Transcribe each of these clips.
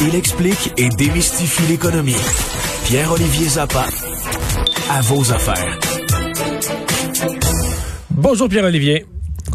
Il explique et démystifie l'économie. Pierre-Olivier Zappa, à vos affaires. Bonjour Pierre-Olivier.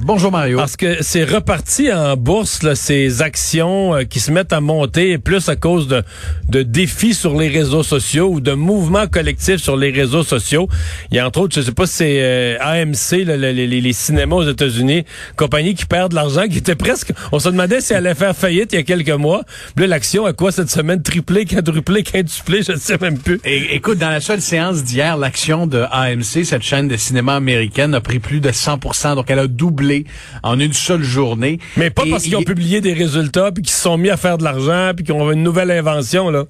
Bonjour Mario. Parce que c'est reparti en bourse, là, ces actions euh, qui se mettent à monter, plus à cause de, de défis sur les réseaux sociaux ou de mouvements collectifs sur les réseaux sociaux. Il y a entre autres, je sais pas si c'est euh, AMC, là, les, les, les, cinémas aux États-Unis, compagnie qui perd de l'argent, qui était presque... On se demandait si elle allait faire faillite il y a quelques mois. Puis là, l'action a quoi cette semaine? Triplé, quadruplé, quintuplé, je ne sais même plus. Écoute, dans la seule séance d'hier, l'action de AMC, cette chaîne de cinéma américaine, a pris plus de 100% Donc, elle a doublé en une seule journée. Mais pas parce qu'ils ont publié des résultats, puis qu'ils se sont mis à faire de l'argent, puis qu'ils ont une nouvelle invention, là.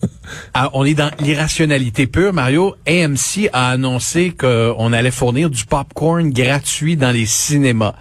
Ah, on est dans l'irrationalité pure, Mario. AMC a annoncé qu'on allait fournir du popcorn gratuit dans les cinémas.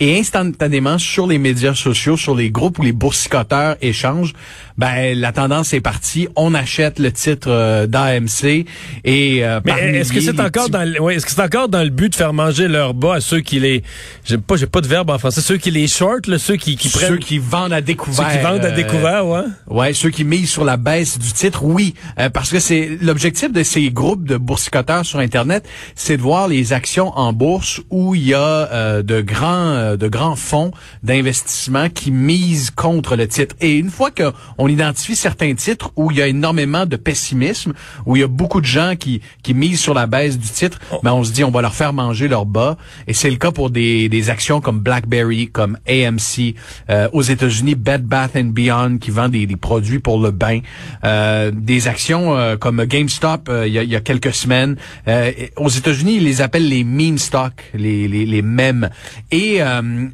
Et instantanément, sur les médias sociaux, sur les groupes où les boursicoteurs échangent, ben la tendance est partie. On achète le titre euh, d'AMC et euh, Mais est-ce que c'est encore dans le, ouais, est-ce que c'est encore dans le but de faire manger leur bas à ceux qui les j'ai pas j'ai pas de verbe en français, ceux qui les short, ceux qui qui prennent ceux qui vendent à découvert. Ceux qui vendent à découvert, ouais. Ouais, ceux qui misent sur la baisse du titre, oui, euh, parce que c'est l'objectif de ces groupes de boursicoteurs sur internet, c'est de voir les actions en bourse où il y a de grands de grands fonds d'investissement qui misent contre le titre. Et une fois qu'on on identifie certains titres où il y a énormément de pessimisme, où il y a beaucoup de gens qui, qui misent sur la baisse du titre, mais oh. ben, on se dit on va leur faire manger leur bas. Et c'est le cas pour des, des actions comme BlackBerry, comme AMC, euh, aux États-Unis, Bed Bath and Beyond qui vend des, des produits pour le bain, euh, des actions euh, comme GameStop il y, a, y, a, quelques semaines. aux États-Unis, ils les appellent les meme stocks, les, les, les mèmes. Et,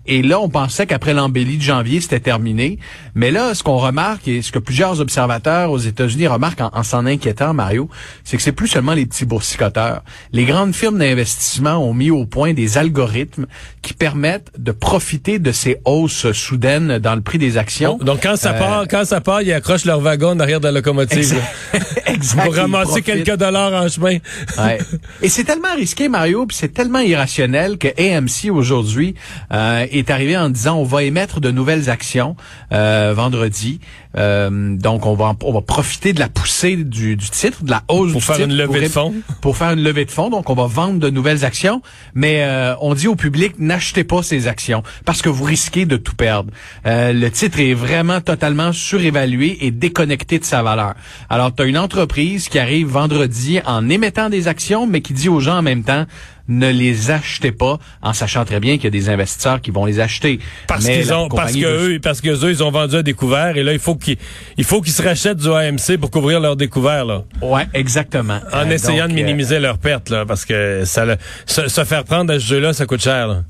et là, on pensait qu'après l'embellie de janvier, c'était terminé. Mais là, ce qu'on remarque et ce que plusieurs observateurs aux États-Unis remarquent en, s'en inquiétant, Mario, c'est que c'est plus seulement les petits boursicoteurs. Les grandes firmes d'investissement ont mis au point des algorithmes qui permettent de profiter de ces hausses soudaines dans le prix des actions. Donc quand ça euh, part, quand ça part, ils accrochent leur wagon derrière de la locomotive. Exact. Pour ramasser quelques dollars en chemin. ouais. Et c'est tellement risqué, Mario, puis c'est tellement irrationnel que AMC aujourd'hui euh, est arrivé en disant on va émettre de nouvelles actions euh, vendredi. Euh, donc, on va, on va profiter de la poussée du, du titre, de la hausse pour faire une levée de fonds. Pour faire une levée de fonds. Donc, on va vendre de nouvelles actions. Mais euh, on dit au public, n'achetez pas ces actions parce que vous risquez de tout perdre. Euh, le titre est vraiment totalement surévalué et déconnecté de sa valeur. Alors, tu as une entreprise qui arrive vendredi en émettant des actions, mais qui dit aux gens en même temps, ne les achetez pas en sachant très bien qu'il y a des investisseurs qui vont les acheter. Parce qu'ils ont, parce que eux, parce que eux, ils ont vendu à découvert et là, il faut qu'ils, il faut qu'ils se rachètent du AMC pour couvrir leur découvert, là. Ouais, exactement. En euh, essayant de euh, minimiser leurs pertes, là, parce que ça, se, se faire prendre à ce jeu-là, ça coûte cher, là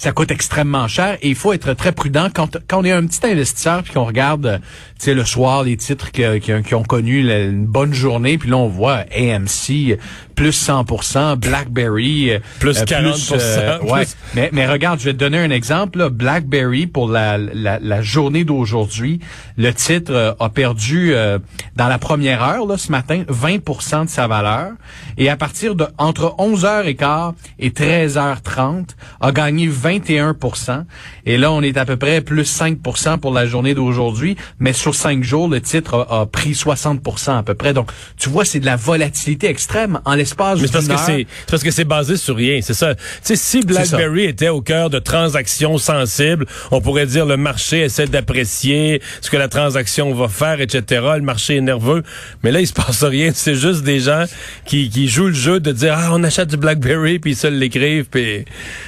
ça coûte extrêmement cher et il faut être très prudent quand, quand on est un petit investisseur puis qu'on regarde tu sais le soir les titres qui, qui, ont connu une bonne journée puis là on voit AMC plus 100%, BlackBerry plus 40%. Euh, euh, ouais. Mais, mais regarde, je vais te donner un exemple. Là. BlackBerry pour la, la, la journée d'aujourd'hui, le titre euh, a perdu dans la première heure là, ce matin 20% de sa valeur et à partir de entre 11h15 et 13h30 a gagné 20 21 Et là, on est à peu près plus 5 pour la journée d'aujourd'hui. Mais sur cinq jours, le titre a, pris 60 à peu près. Donc, tu vois, c'est de la volatilité extrême en l'espace d'une parce que c'est parce que c'est basé sur rien. C'est ça. Tu sais, si BlackBerry était au cœur de transactions sensibles, on pourrait dire le marché essaie d'apprécier ce que la transaction va faire, etc. Le marché est nerveux. Mais là, il se passe rien. C'est juste des gens qui, qui jouent le jeu de dire, ah, on achète du BlackBerry, puis ils se l'écrivent. Puis...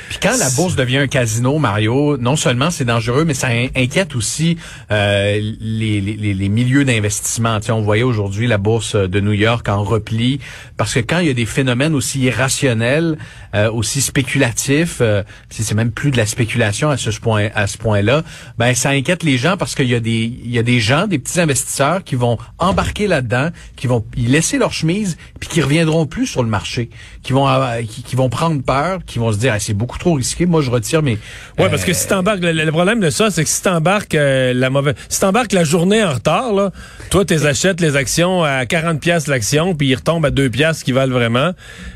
puis quand la bourse devient un casino, Mario, non seulement c'est dangereux, mais ça inquiète aussi euh, les, les, les, milieux d'investissement. Tu sais, on voyait aujourd'hui la bourse de New York en repli, parce que quand il y a des phénomènes aussi irrationnels, euh, aussi spéculatifs, euh, c'est même plus de la spéculation à ce point à ce point-là, ben ça inquiète les gens parce qu'il y a des il y a des gens, des petits investisseurs qui vont embarquer là-dedans, qui vont y laisser leur chemise, puis qui reviendront plus sur le marché, qui vont qui, vont prendre peur, qui vont se dire c'est beaucoup trop risqué, moi retire mes Ouais, parce que si t'embarques, le, le, problème de ça, c'est que si t'embarques euh, la mauvaise, si t'embarques la journée en retard, là, toi, t'es achètes les actions à 40 pièces l'action, puis ils retombent à 2 pièces qui valent vraiment.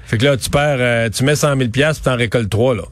Fait que là, tu perds, euh, tu mets 100 000 pièces, puis t'en récoltes 3, là.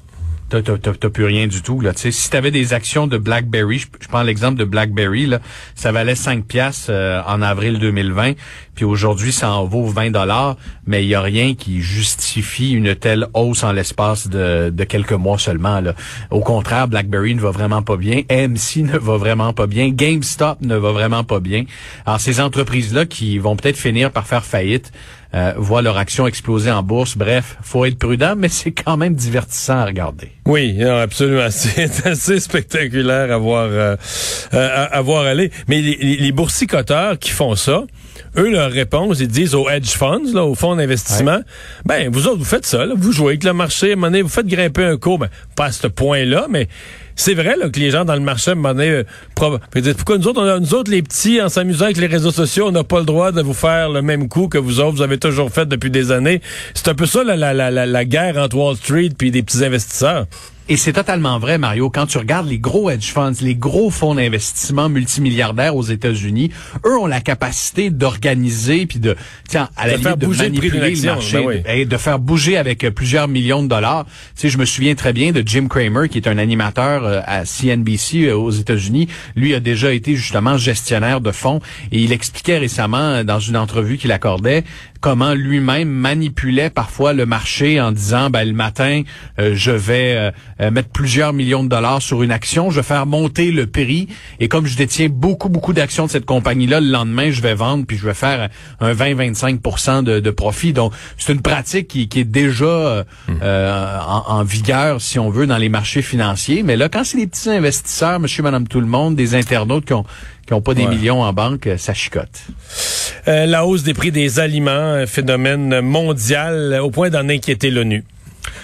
t'as, t'as, plus rien du tout. Là. si tu avais des actions de BlackBerry, je, prends l'exemple de BlackBerry, là, ça valait 5 piastres euh, en avril 2020, puis aujourd'hui ça en vaut 20 dollars, mais il y a rien qui justifie une telle hausse en l'espace de, de quelques mois seulement. Là. Au contraire, BlackBerry ne va vraiment pas bien, AMC ne va vraiment pas bien, GameStop ne va vraiment pas bien. Alors ces entreprises-là qui vont peut-être finir par faire faillite, euh, voient leur action exploser en bourse. Bref, faut être prudent, mais c'est quand même divertissant à regarder. Oui, absolument. C'est assez spectaculaire à voir, euh, euh, à, voir aller. Mais les, les, boursicoteurs qui font ça, eux, leur réponse, ils disent aux hedge funds, là, aux fonds d'investissement, ben, vous autres, vous faites ça, là, vous jouez avec le marché, à un moment donné, vous faites grimper un cours, ben, pas à ce point-là, mais c'est vrai là, que les gens dans le marché, à un moment donné, euh, pourquoi nous autres, on a, nous autres, les petits, en s'amusant avec les réseaux sociaux, on n'a pas le droit de vous faire le même coup que vous autres, vous avez toujours fait depuis des années. C'est un peu ça la, la, la, la guerre entre Wall Street puis des petits investisseurs. Et c'est totalement vrai, Mario. Quand tu regardes les gros hedge funds, les gros fonds d'investissement multimilliardaires aux États-Unis, eux ont la capacité d'organiser puis de, tiens, à la limite, de manipuler le, marché, ben et de faire bouger avec euh, plusieurs millions de dollars. Tu sais, je me souviens très bien de Jim Cramer, qui est un animateur euh, à CNBC euh, aux États-Unis. Lui a déjà été justement gestionnaire de fonds et il expliquait récemment dans une entrevue qu'il accordait comment lui-même manipulait parfois le marché en disant ben le matin je vais euh, mettre plusieurs millions de dollars sur une action, je vais faire monter le prix et comme je détiens beaucoup beaucoup d'actions de cette compagnie-là, le lendemain je vais vendre puis je vais faire un 20-25% de, de, profit. Donc c'est une pratique qui, qui est déjà euh, hmm. euh, en, vigueur si on veut dans les marchés financiers. Mais là quand c'est les petits investisseurs, monsieur, madame, tout le monde, des internautes qui ont qui ont pas des millions en banque, ça chicote. la hausse des prix des aliments, un phénomène mondial au point d'en inquiéter l'ONU.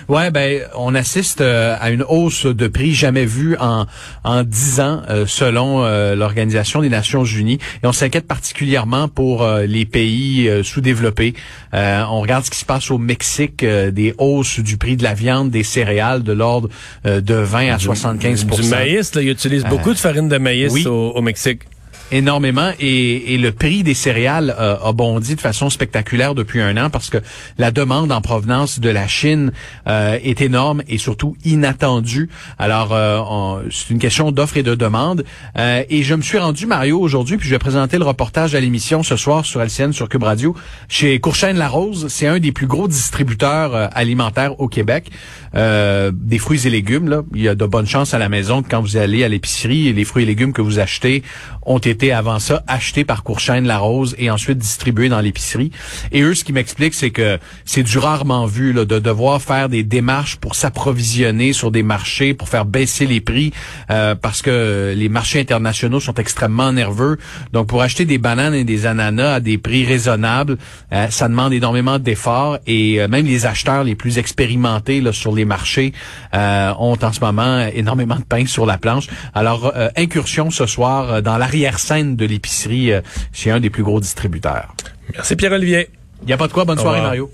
Ouais, ben on assiste euh, à une hausse de prix jamais vue en en dix ans euh, selon euh, l'Organisation des Nations Unies. Et on s'inquiète particulièrement pour les pays sous-développés. on regarde ce qui se passe au Mexique, des hausses du prix de la viande, des céréales de l'ordre de 20 à 75 Du maïs, là, ils utilisent beaucoup de farine de maïs au Mexique énormément et, et, le prix des céréales euh, a bondi de façon spectaculaire depuis un an parce que la demande en provenance de la Chine euh, est énorme et surtout inattendue. Alors, euh, c'est une question d'offre et de demande. et je me suis rendu, Mario, aujourd'hui, puis je vais présenter le reportage à l'émission ce soir sur LCN, sur Cube Radio, chez Courchaine-Larose. C'est un des plus gros distributeurs alimentaires au Québec. des fruits et légumes, là. Il y a de bonnes chances à la maison que quand vous allez à l'épicerie, les fruits et légumes que vous achetez ont été avant ça acheté par Courchaine La Rose et ensuite distribué dans l'épicerie. Et eux, ce qui m'explique, c'est que c'est du rarement vu là, de devoir faire des démarches pour s'approvisionner sur des marchés, pour faire baisser les prix, euh, parce que les marchés internationaux sont extrêmement nerveux. Donc, pour acheter des bananes et des ananas à des prix raisonnables, euh, ça demande énormément d'efforts et euh, même les acheteurs les plus expérimentés là, sur les marchés ont en ce moment énormément de pain sur la planche. Alors, incursion ce soir dans l'arrière scène de l'épicerie euh, chez un des plus gros distributeurs. Merci Pierre-Olivier. Il n'y a pas de quoi. Bonne soirée, Mario.